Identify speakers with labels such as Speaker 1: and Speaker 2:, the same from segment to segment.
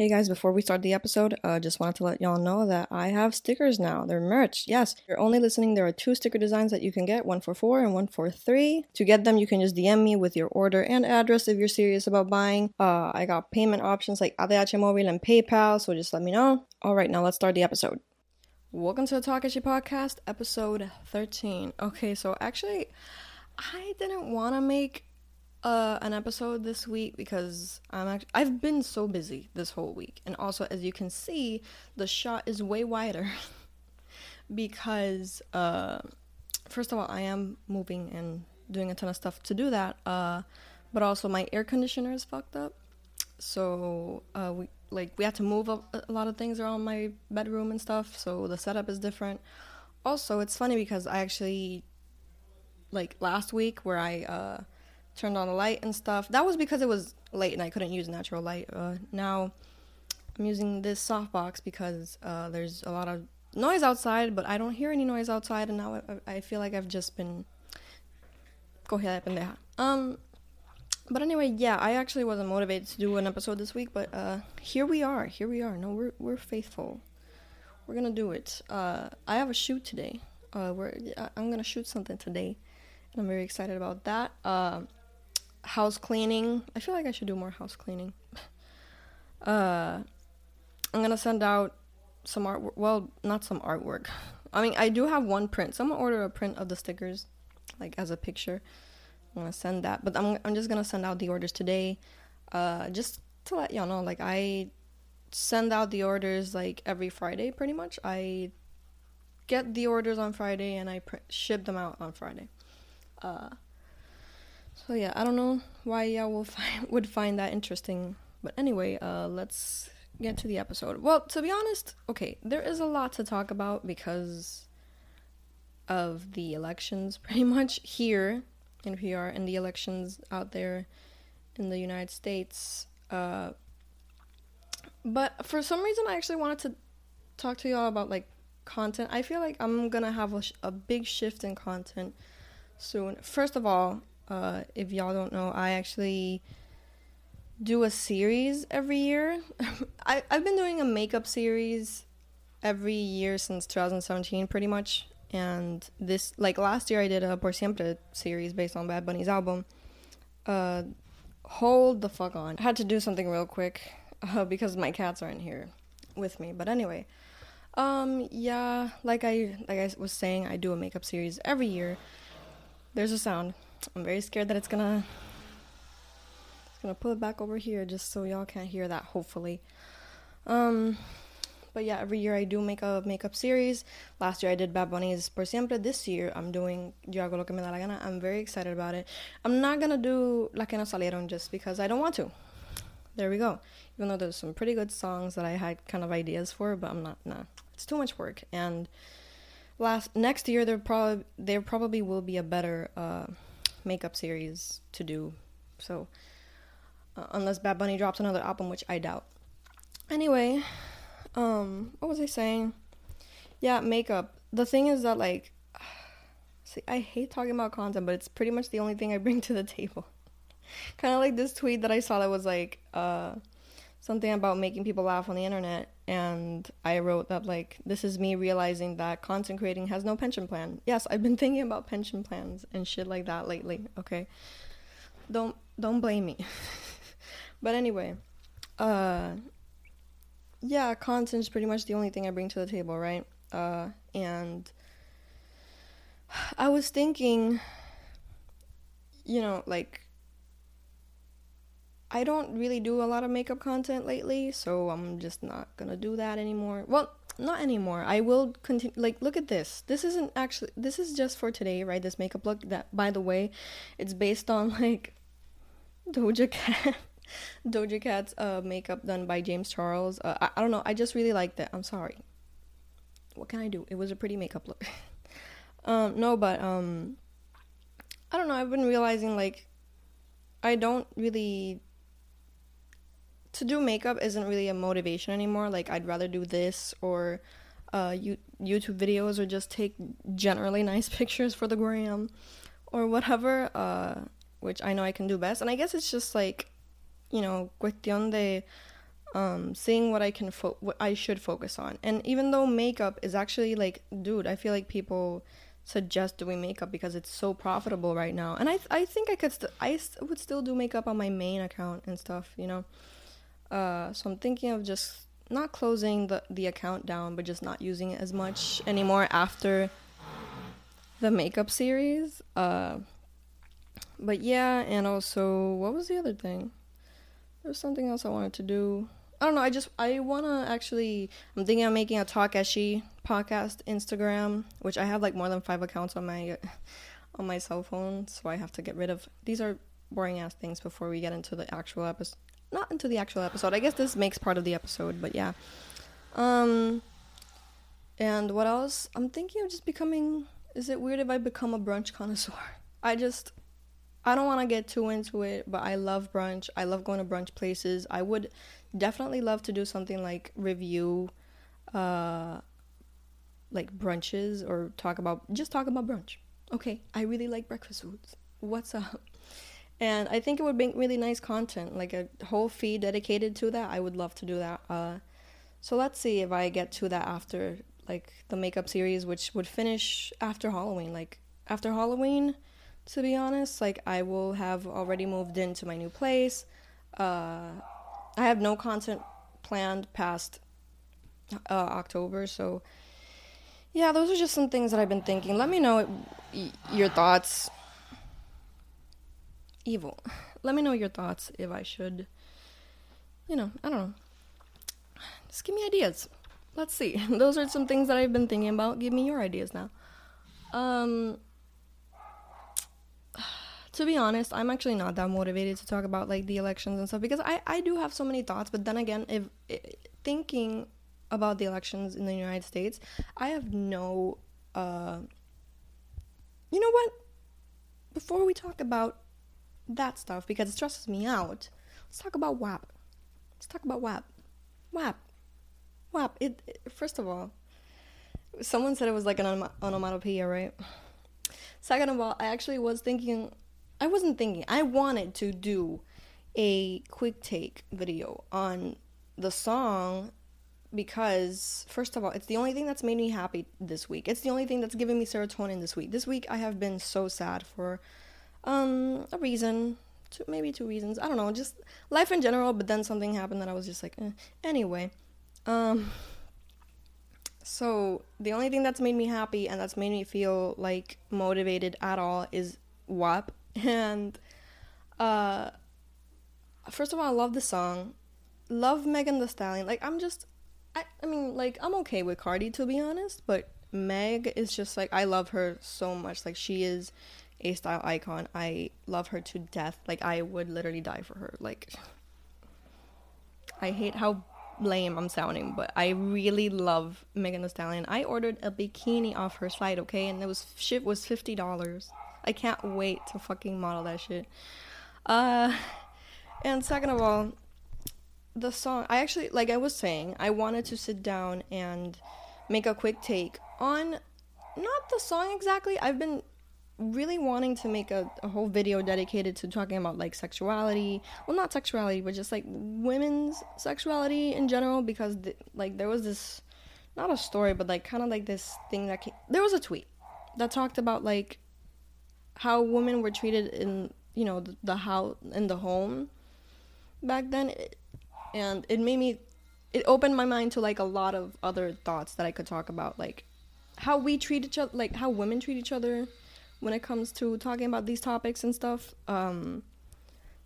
Speaker 1: Hey guys, before we start the episode, uh, just wanted to let y'all know that I have stickers now. They're merch. Yes, if you're only listening, there are two sticker designs that you can get, one for four and one for three. To get them, you can just DM me with your order and address if you're serious about buying. Uh, I got payment options like ATH Móvil and PayPal, so just let me know. All right, now let's start the episode. Welcome to the Takashi Podcast, episode 13. Okay, so actually, I didn't want to make uh, an episode this week because I'm actually, I've been so busy this whole week, and also as you can see, the shot is way wider because uh, first of all, I am moving and doing a ton of stuff to do that. Uh, but also my air conditioner is fucked up, so uh, we like we had to move a, a lot of things around my bedroom and stuff. So the setup is different. Also, it's funny because I actually like last week where I uh turned on the light and stuff. That was because it was late and I couldn't use natural light. Uh, now I'm using this softbox because uh, there's a lot of noise outside, but I don't hear any noise outside, and now I, I feel like I've just been. Pendeja. Um, but anyway, yeah, I actually wasn't motivated to do an episode this week, but uh, here we are. Here we are. No, we're we're faithful. We're gonna do it. Uh, I have a shoot today. Uh, we're I'm gonna shoot something today, and I'm very excited about that. Uh, house cleaning. I feel like I should do more house cleaning. uh, I'm gonna send out some art. Well, not some artwork. I mean, I do have one print. So I'm gonna order a print of the stickers, like as a picture. I'm gonna send that, but I'm I'm just gonna send out the orders today, uh, just to let y'all know. Like I send out the orders like every Friday, pretty much. I get the orders on Friday and I pr- ship them out on Friday. Uh, so yeah, I don't know why y'all will find, would find that interesting, but anyway, uh, let's get to the episode. Well, to be honest, okay, there is a lot to talk about because of the elections, pretty much here in PR and the elections out there in the United States. Uh, but for some reason, I actually wanted to talk to y'all about like content. I feel like I'm gonna have a, sh- a big shift in content soon. First of all, uh, if y'all don't know, I actually do a series every year. I, I've been doing a makeup series every year since 2017, pretty much. And this, like last year, I did a Por Siempre series based on Bad Bunny's album. Uh, hold the fuck on. I had to do something real quick uh, because my cats aren't here with me. But anyway, um, yeah, like I like I was saying, I do a makeup series every year. There's a sound. I'm very scared that it's gonna it's gonna pull it back over here just so y'all can't hear that hopefully. Um but yeah, every year I do make a makeup series. Last year I did Bad Bunny's Por Siempre. This year I'm doing Yo hago lo que me da la gana. I'm very excited about it. I'm not gonna do La que no salieron just because I don't want to. There we go. Even though there's some pretty good songs that I had kind of ideas for, but I'm not. Nah, it's too much work. And last next year there probably there probably will be a better. Uh, makeup series to do. So, uh, unless Bad Bunny drops another album, which I doubt. Anyway, um, what was I saying? Yeah, makeup. The thing is that like, see, I hate talking about content, but it's pretty much the only thing I bring to the table. kind of like this tweet that I saw that was like, uh, something about making people laugh on the internet and I wrote that like this is me realizing that content creating has no pension plan. Yes, I've been thinking about pension plans and shit like that lately, okay? Don't don't blame me. but anyway, uh yeah, content is pretty much the only thing I bring to the table, right? Uh and I was thinking you know, like I don't really do a lot of makeup content lately, so I'm just not gonna do that anymore. Well, not anymore. I will continue. Like, look at this. This isn't actually. This is just for today, right? This makeup look. That, by the way, it's based on like Doja Cat. Doja Cat's uh, makeup done by James Charles. Uh, I, I don't know. I just really liked it. I'm sorry. What can I do? It was a pretty makeup look. um, no, but um, I don't know. I've been realizing like I don't really to do makeup isn't really a motivation anymore. Like I'd rather do this or uh, you, YouTube videos or just take generally nice pictures for the gram or whatever, uh, which I know I can do best. And I guess it's just like, you know, cuestión de um, seeing what I can fo- what I should focus on. And even though makeup is actually like, dude, I feel like people suggest doing makeup because it's so profitable right now. And I th- I think I could st- I st- would still do makeup on my main account and stuff, you know. Uh, so I'm thinking of just not closing the the account down, but just not using it as much anymore after the makeup series. Uh, but yeah, and also what was the other thing? There was something else I wanted to do. I don't know. I just I wanna actually. I'm thinking of making a talk eshi podcast Instagram, which I have like more than five accounts on my on my cell phone, so I have to get rid of. These are boring ass things before we get into the actual episode. Not into the actual episode. I guess this makes part of the episode, but yeah. Um. And what else? I'm thinking of just becoming. Is it weird if I become a brunch connoisseur? I just I don't want to get too into it, but I love brunch. I love going to brunch places. I would definitely love to do something like review uh like brunches or talk about just talk about brunch. Okay, I really like breakfast foods. What's up? And I think it would make really nice content, like a whole feed dedicated to that. I would love to do that. Uh so let's see if I get to that after like the makeup series which would finish after Halloween. Like after Halloween, to be honest. Like I will have already moved into my new place. Uh, I have no content planned past uh, October, so yeah, those are just some things that I've been thinking. Let me know your thoughts. Evil. Let me know your thoughts if I should. You know, I don't know. Just give me ideas. Let's see. Those are some things that I've been thinking about. Give me your ideas now. Um to be honest, I'm actually not that motivated to talk about like the elections and stuff because I I do have so many thoughts. But then again, if, if thinking about the elections in the United States, I have no. Uh, you know what? Before we talk about that stuff because it stresses me out, let's talk about WAP. Let's talk about WAP. WAP. WAP. It, it first of all, someone said it was like an onomatopoeia, right? Second of all, I actually was thinking I wasn't thinking. I wanted to do a quick take video on the song because first of all, it's the only thing that's made me happy this week. It's the only thing that's given me serotonin this week. This week I have been so sad for um a reason, two, maybe two reasons. I don't know, just life in general, but then something happened that I was just like, eh. anyway. Um so the only thing that's made me happy and that's made me feel like motivated at all is WAP and uh first of all, I love the song. Love Megan Thee Stallion. Like I'm just I I mean, like I'm okay with Cardi to be honest, but Meg is just like I love her so much. Like she is a style icon. I love her to death. Like I would literally die for her. Like I hate how lame I'm sounding, but I really love Megan Thee Stallion. I ordered a bikini off her site, okay, and it was shit was fifty dollars. I can't wait to fucking model that shit. Uh, and second of all, the song, I actually, like I was saying, I wanted to sit down and make a quick take on not the song exactly. I've been really wanting to make a, a whole video dedicated to talking about like sexuality. Well, not sexuality, but just like women's sexuality in general because th- like there was this not a story, but like kind of like this thing that came, there was a tweet that talked about like how women were treated in you know the, the house in the home back then and it made me it opened my mind to like a lot of other thoughts that I could talk about like how we treat each other like how women treat each other when it comes to talking about these topics and stuff um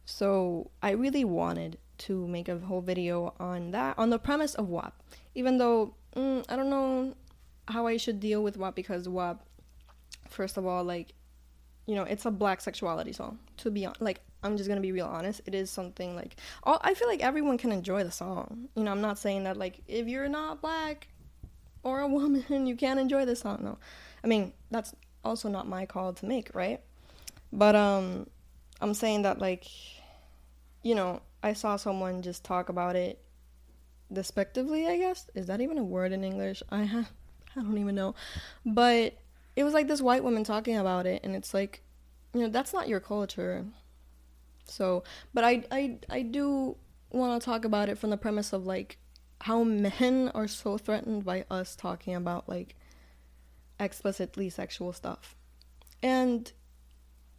Speaker 1: so I really wanted to make a whole video on that on the premise of WAP even though mm, I don't know how I should deal with WAP because WAP first of all like you know, it's a black sexuality song. To be on, like, I'm just gonna be real honest. It is something like, all, I feel like everyone can enjoy the song. You know, I'm not saying that like if you're not black or a woman, you can't enjoy the song. No, I mean that's also not my call to make, right? But um, I'm saying that like, you know, I saw someone just talk about it despectively. I guess is that even a word in English? I I don't even know, but it was like this white woman talking about it and it's like you know that's not your culture so but i i, I do want to talk about it from the premise of like how men are so threatened by us talking about like explicitly sexual stuff. And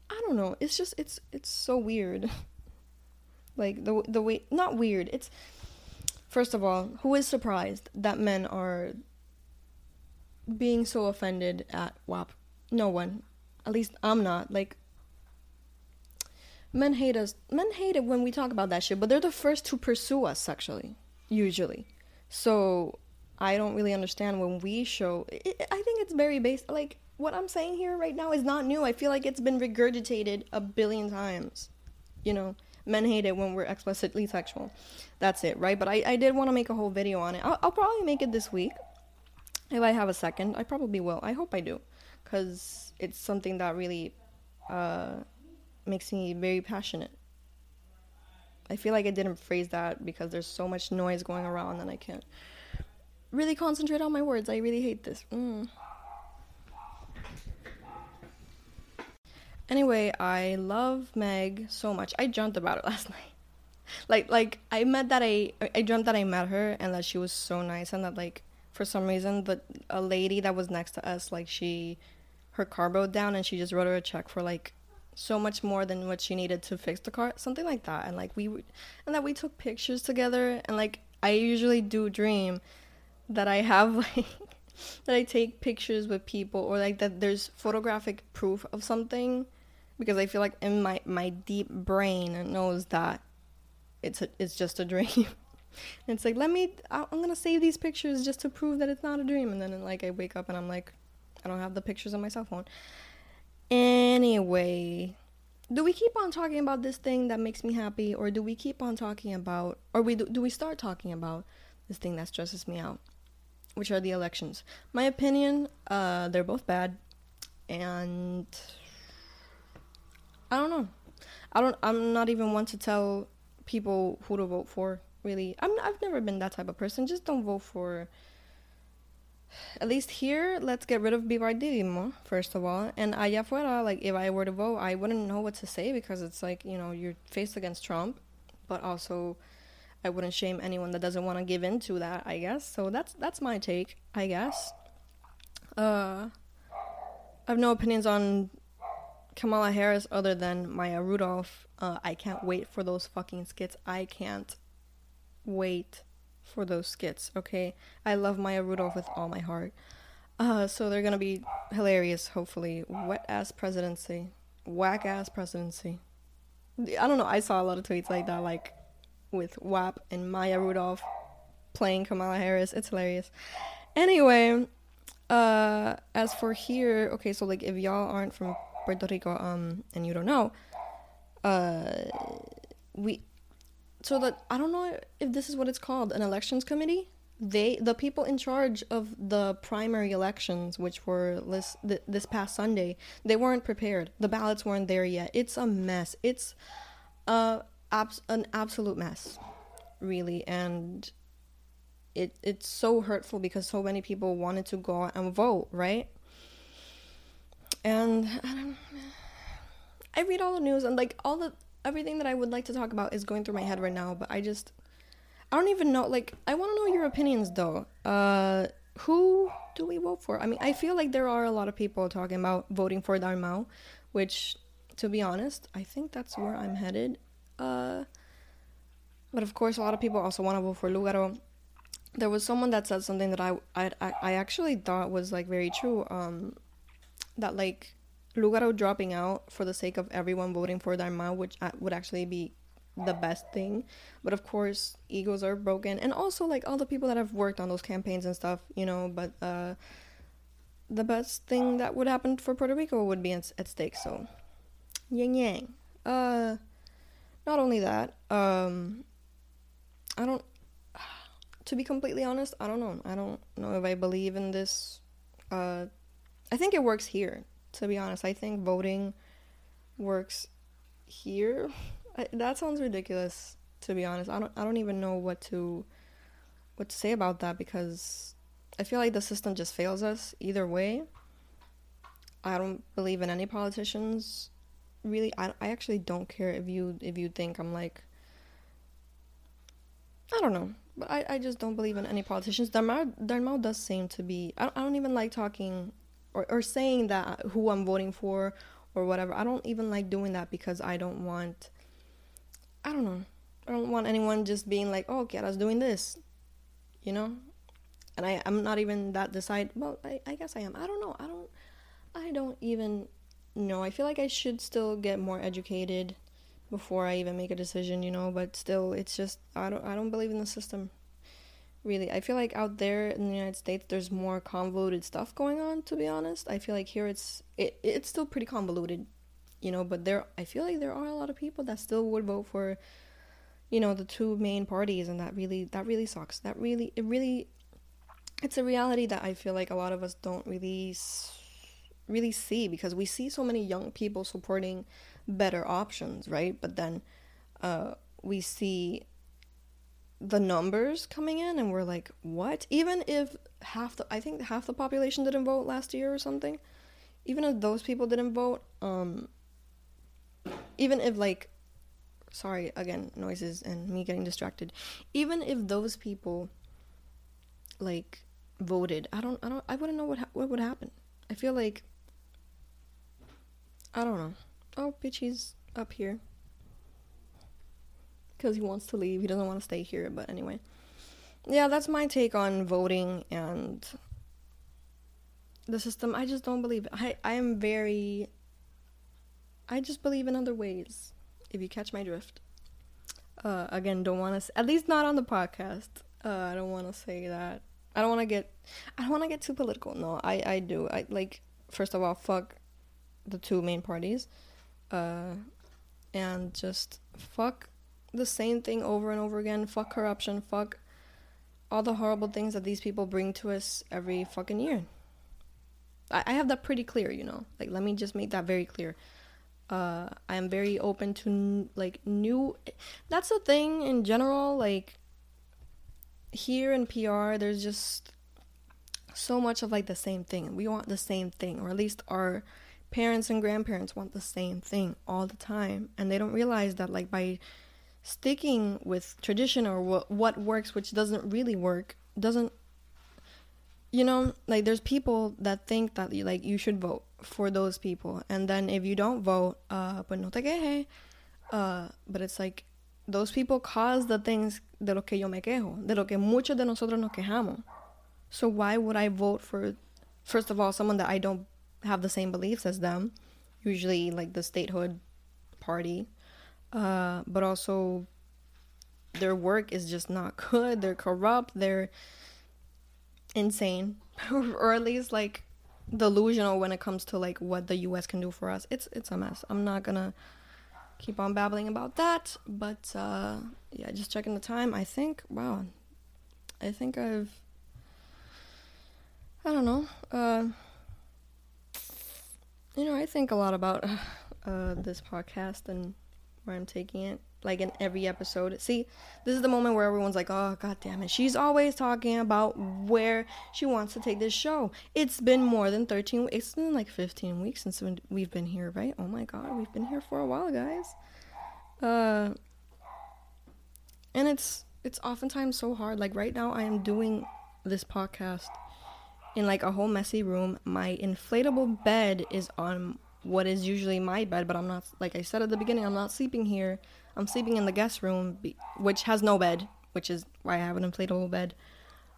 Speaker 1: I don't know, it's just it's it's so weird. like the the way not weird, it's first of all, who is surprised that men are being so offended at WAP? No one. At least I'm not. Like men hate us. Men hate it when we talk about that shit, but they're the first to pursue us sexually, usually. So I don't really understand when we show. It, I think it's very based. Like what I'm saying here right now is not new. I feel like it's been regurgitated a billion times. You know, men hate it when we're explicitly sexual. That's it, right? But I, I did want to make a whole video on it. I'll, I'll probably make it this week if I have a second. I probably will. I hope I do, because it's something that really uh, makes me very passionate. I feel like I didn't phrase that because there's so much noise going around and I can't really concentrate on my words. I really hate this. Mm. Anyway, I love Meg so much. I dreamt about it last night. Like like I met that I I dreamt that I met her and that she was so nice and that like for some reason the a lady that was next to us like she her car broke down and she just wrote her a check for like so much more than what she needed to fix the car, something like that. And like we, and that we took pictures together. And like I usually do dream that I have like that I take pictures with people or like that there's photographic proof of something because I feel like in my my deep brain knows that it's a, it's just a dream. and it's like let me I'm gonna save these pictures just to prove that it's not a dream. And then like I wake up and I'm like I don't have the pictures on my cell phone. Anyway, do we keep on talking about this thing that makes me happy, or do we keep on talking about, or we do, do we start talking about this thing that stresses me out, which are the elections? My opinion, uh, they're both bad, and I don't know. I don't. I'm not even one to tell people who to vote for. Really, I'm. I've never been that type of person. Just don't vote for at least here, let's get rid of bipartidismo, first of all. And allá afuera, like, if I were to vote, I wouldn't know what to say because it's like, you know, you're faced against Trump, but also I wouldn't shame anyone that doesn't want to give in to that, I guess. So that's that's my take, I guess. Uh, I have no opinions on Kamala Harris other than Maya Rudolph. Uh, I can't wait for those fucking skits. I can't wait for those skits, okay? I love Maya Rudolph with all my heart. Uh, so they're gonna be hilarious, hopefully. Wet ass presidency. Whack ass presidency. I don't know, I saw a lot of tweets like that, like with WAP and Maya Rudolph playing Kamala Harris. It's hilarious. Anyway, uh, as for here, okay, so like if y'all aren't from Puerto Rico, um, and you don't know, uh, we so that I don't know if this is what it's called, an elections committee. They, the people in charge of the primary elections, which were this, this past Sunday, they weren't prepared. The ballots weren't there yet. It's a mess. It's a abs- an absolute mess, really, and it it's so hurtful because so many people wanted to go and vote, right? And I, I read all the news and like all the everything that I would like to talk about is going through my head right now, but I just I don't even know like I want to know your opinions though. Uh who do we vote for? I mean, I feel like there are a lot of people talking about voting for Dalmau, which to be honest, I think that's where I'm headed. Uh but of course, a lot of people also want to vote for Lugaro. There was someone that said something that I I I actually thought was like very true. Um, that like Lugaro dropping out for the sake of everyone voting for Dalmau, which would actually be the best thing. But of course, egos are broken, and also like all the people that have worked on those campaigns and stuff, you know. But uh, the best thing that would happen for Puerto Rico would be at stake. So, yang yang. Uh, not only that, um, I don't. To be completely honest, I don't know. I don't know if I believe in this. Uh, I think it works here to be honest. I think voting works here. I, that sounds ridiculous to be honest. I don't I don't even know what to what to say about that because I feel like the system just fails us either way. I don't believe in any politicians. Really, I, I actually don't care if you if you think I'm like I don't know, but I, I just don't believe in any politicians. Darmao, Darmao does seem to be. I don't, I don't even like talking or, or saying that who I'm voting for or whatever. I don't even like doing that because I don't want. I don't know. I don't want anyone just being like, oh, Kiara's doing this. You know? And I, I'm not even that decide. Well, I, I guess I am. I don't know. I don't. I don't even know. I feel like I should still get more educated before I even make a decision, you know, but still it's just I don't I don't believe in the system. Really. I feel like out there in the United States there's more convoluted stuff going on, to be honest. I feel like here it's it it's still pretty convoluted, you know, but there I feel like there are a lot of people that still would vote for you know, the two main parties and that really that really sucks. That really it really it's a reality that I feel like a lot of us don't really really see because we see so many young people supporting better options, right? But then uh, we see the numbers coming in and we're like, what? Even if half the, I think half the population didn't vote last year or something, even if those people didn't vote, um, even if like, sorry, again, noises and me getting distracted, even if those people like voted, I don't, I don't, I wouldn't know what, ha- what would happen. I feel like, I don't know. Oh, bitch, he's up here. Because he wants to leave. He doesn't want to stay here, but anyway. Yeah, that's my take on voting and the system. I just don't believe it. I, I am very. I just believe in other ways, if you catch my drift. Uh, again, don't want to. At least not on the podcast. Uh, I don't want to say that. I don't want to get. I don't want to get too political. No, I I do. I like. First of all, fuck the two main parties uh, and just fuck the same thing over and over again. Fuck corruption. Fuck all the horrible things that these people bring to us every fucking year. I, I have that pretty clear, you know. Like, let me just make that very clear. Uh, I am very open to n- like new. That's the thing in general. Like here in PR, there's just so much of like the same thing. We want the same thing, or at least our parents and grandparents want the same thing all the time and they don't realize that like by sticking with tradition or what what works which doesn't really work doesn't you know like there's people that think that like you should vote for those people and then if you don't vote uh pues no te quejes uh but it's like those people cause the things de lo que yo me quejo de lo que muchos de nosotros nos quejamos. So why would i vote for first of all someone that i don't have the same beliefs as them, usually like the statehood party, uh, but also their work is just not good. They're corrupt. They're insane, or at least like delusional when it comes to like what the U.S. can do for us. It's it's a mess. I'm not gonna keep on babbling about that, but uh, yeah, just checking the time. I think wow, I think I've I don't know. Uh, you know, I think a lot about uh, this podcast and where I'm taking it. Like in every episode. See, this is the moment where everyone's like, oh, god damn it. She's always talking about where she wants to take this show. It's been more than 13 It's been like 15 weeks since we've been here, right? Oh my god, we've been here for a while, guys. Uh, and it's it's oftentimes so hard. Like right now, I am doing this podcast in like a whole messy room. My inflatable bed is on what is usually my bed, but I'm not, like I said at the beginning, I'm not sleeping here. I'm sleeping in the guest room, which has no bed, which is why I have an inflatable bed.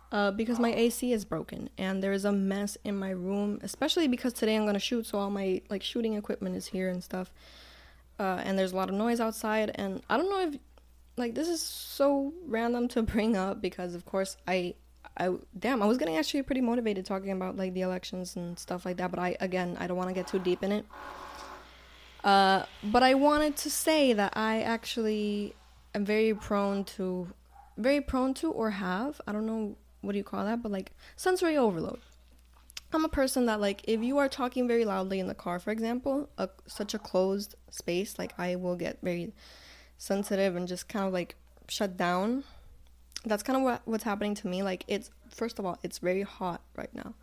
Speaker 1: Uh, because my AC is broken and there is a mess in my room, especially because today I'm gonna shoot, so all my like shooting equipment is here and stuff. Uh, and there's a lot of noise outside, and I don't know if like this is so random to bring up because of course I I damn, I was getting actually pretty motivated talking about like the elections and stuff like that, but I again, I don't want to get too deep in it. Uh, but I wanted to say that I actually am very prone to, very prone to or have, I don't know what do you call that, but like sensory overload. I'm a person that like if you are talking very loudly in the car, for example, a, such a closed space, like I will get very sensitive and just kind of like shut down that's kind of what what's happening to me like it's first of all it's very hot right now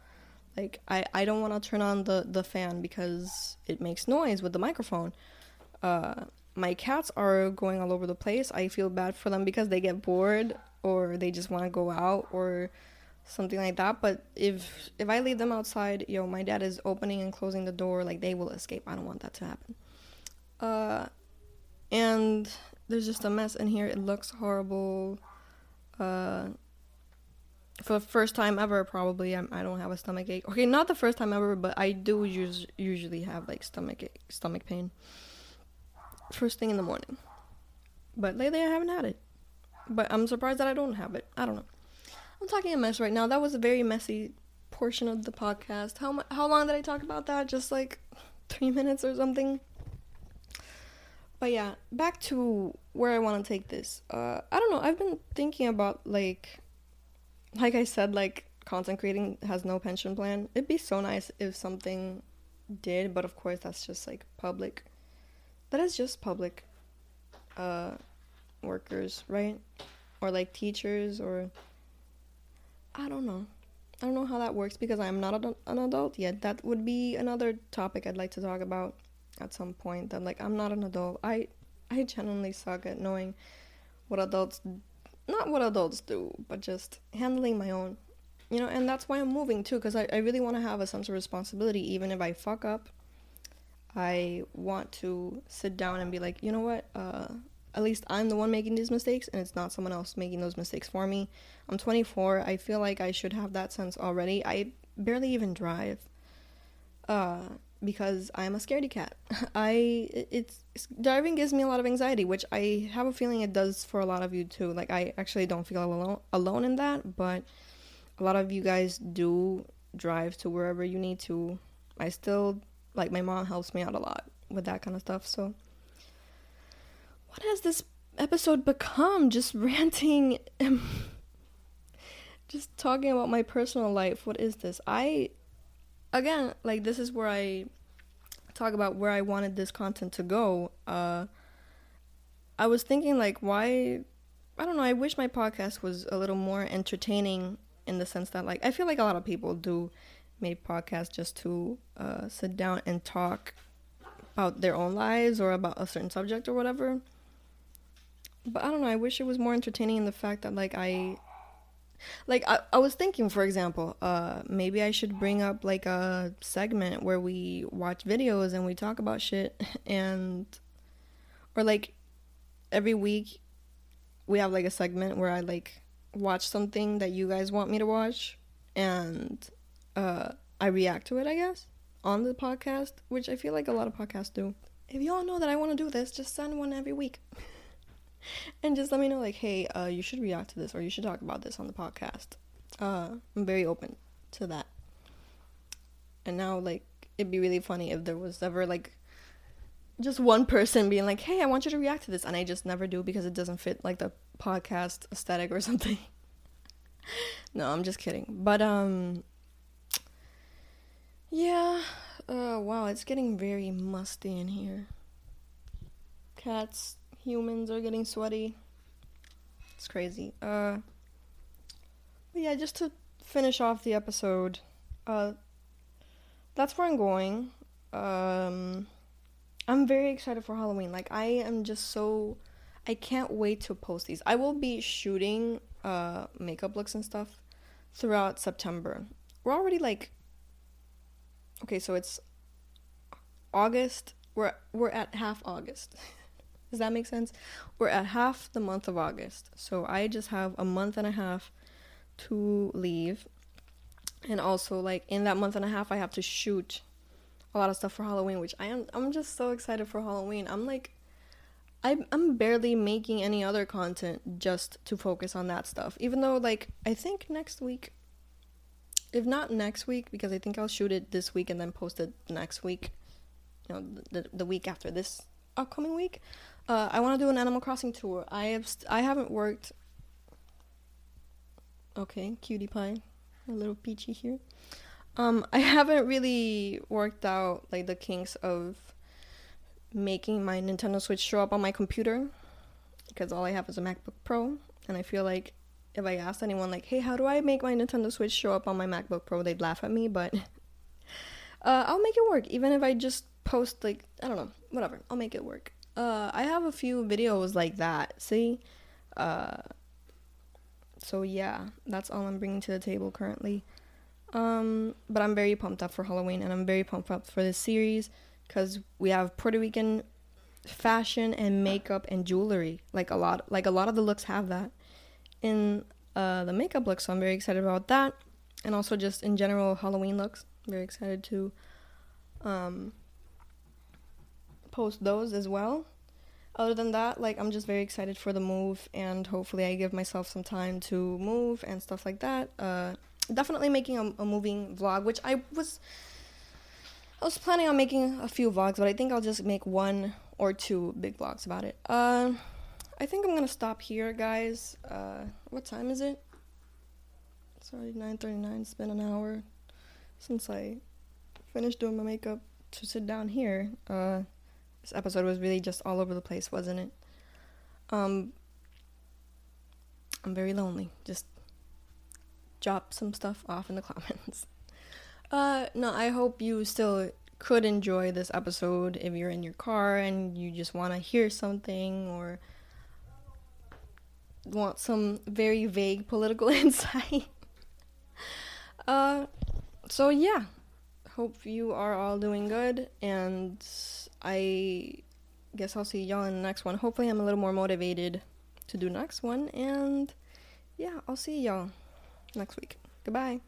Speaker 1: like i i don't want to turn on the the fan because it makes noise with the microphone uh my cats are going all over the place. I feel bad for them because they get bored or they just want to go out or something like that. But if if I leave them outside, yo, my dad is opening and closing the door, like they will escape. I don't want that to happen. Uh, and there's just a mess in here. It looks horrible. Uh, for the first time ever, probably I'm, I don't have a stomach ache. Okay, not the first time ever, but I do us- usually have like stomach ache, stomach pain first thing in the morning. But lately I haven't had it. But I'm surprised that I don't have it. I don't know. I'm talking a mess right now. That was a very messy portion of the podcast. How mu- how long did I talk about that? Just like 3 minutes or something. But yeah, back to where I want to take this. Uh I don't know. I've been thinking about like like I said like content creating has no pension plan. It'd be so nice if something did, but of course that's just like public that is just public uh workers, right? Or like teachers or I don't know. I don't know how that works because I'm not an an adult yet. That would be another topic I'd like to talk about at some point. That like I'm not an adult. I I genuinely suck at knowing what adults not what adults do, but just handling my own. You know, and that's why I'm moving too, because I, I really want to have a sense of responsibility, even if I fuck up. I want to sit down and be like, you know what? Uh, at least I'm the one making these mistakes, and it's not someone else making those mistakes for me. I'm 24. I feel like I should have that sense already. I barely even drive, uh, because I'm a scaredy cat. I it's, driving gives me a lot of anxiety, which I have a feeling it does for a lot of you too. Like I actually don't feel alone alone in that, but a lot of you guys do drive to wherever you need to. I still like my mom helps me out a lot with that kind of stuff. So what has this episode become? Just ranting just talking about my personal life. What is this? I again, like this is where I talk about where I wanted this content to go. Uh I was thinking like why I don't know, I wish my podcast was a little more entertaining in the sense that like I feel like a lot of people do make podcasts just to uh, sit down and talk about their own lives or about a certain subject or whatever. But I don't know, I wish it was more entertaining in the fact that like I like I, I was thinking for example, uh maybe I should bring up like a segment where we watch videos and we talk about shit and or like every week we have like a segment where I like watch something that you guys want me to watch and uh, I react to it, I guess, on the podcast, which I feel like a lot of podcasts do. If you all know that I want to do this, just send one every week. and just let me know, like, hey, uh, you should react to this or you should talk about this on the podcast. Uh, I'm very open to that. And now, like, it'd be really funny if there was ever, like, just one person being like, hey, I want you to react to this. And I just never do because it doesn't fit, like, the podcast aesthetic or something. no, I'm just kidding. But, um, yeah. Uh, wow, it's getting very musty in here. Cats, humans are getting sweaty. It's crazy. Uh, but yeah, just to finish off the episode, uh, that's where I'm going. Um, I'm very excited for Halloween. Like, I am just so. I can't wait to post these. I will be shooting uh, makeup looks and stuff throughout September. We're already like okay, so it's August. We're we're at half August. Does that make sense? We're at half the month of August. So I just have a month and a half to leave. And also like in that month and a half I have to shoot a lot of stuff for Halloween, which I am I'm just so excited for Halloween. I'm like I'm I'm barely making any other content just to focus on that stuff. Even though like I think next week if not next week because I think I'll shoot it this week and then post it next week. You know, the the week after this upcoming week. Uh, I want to do an Animal Crossing tour. I have st- I haven't worked. Okay, cutie pie, a little peachy here. Um, I haven't really worked out like the kinks of making my Nintendo Switch show up on my computer because all I have is a MacBook Pro, and I feel like if I asked anyone like, "Hey, how do I make my Nintendo Switch show up on my MacBook Pro?" they'd laugh at me, but uh, I'll make it work. Even if I just post like I don't know, whatever, I'll make it work. Uh, I have a few videos like that. See, uh, so yeah, that's all I'm bringing to the table currently. Um, but I'm very pumped up for Halloween, and I'm very pumped up for this series because we have Puerto Rican fashion and makeup and jewelry. Like a lot, like a lot of the looks have that in uh, the makeup look. So I'm very excited about that, and also just in general Halloween looks. I'm very excited to um, post those as well. Other than that, like I'm just very excited for the move, and hopefully I give myself some time to move and stuff like that. Uh, definitely making a, a moving vlog, which I was. I was planning on making a few vlogs, but I think I'll just make one or two big vlogs about it. Uh, I think I'm gonna stop here, guys. Uh, what time is it? It's already 9:39. It's been an hour since I finished doing my makeup to sit down here. Uh, this episode was really just all over the place, wasn't it? Um, I'm very lonely. Just drop some stuff off in the comments. Uh, no, I hope you still could enjoy this episode if you're in your car and you just want to hear something or want some very vague political insight. uh, so yeah, hope you are all doing good, and I guess I'll see y'all in the next one. Hopefully, I'm a little more motivated to do next one, and yeah, I'll see y'all next week. Goodbye.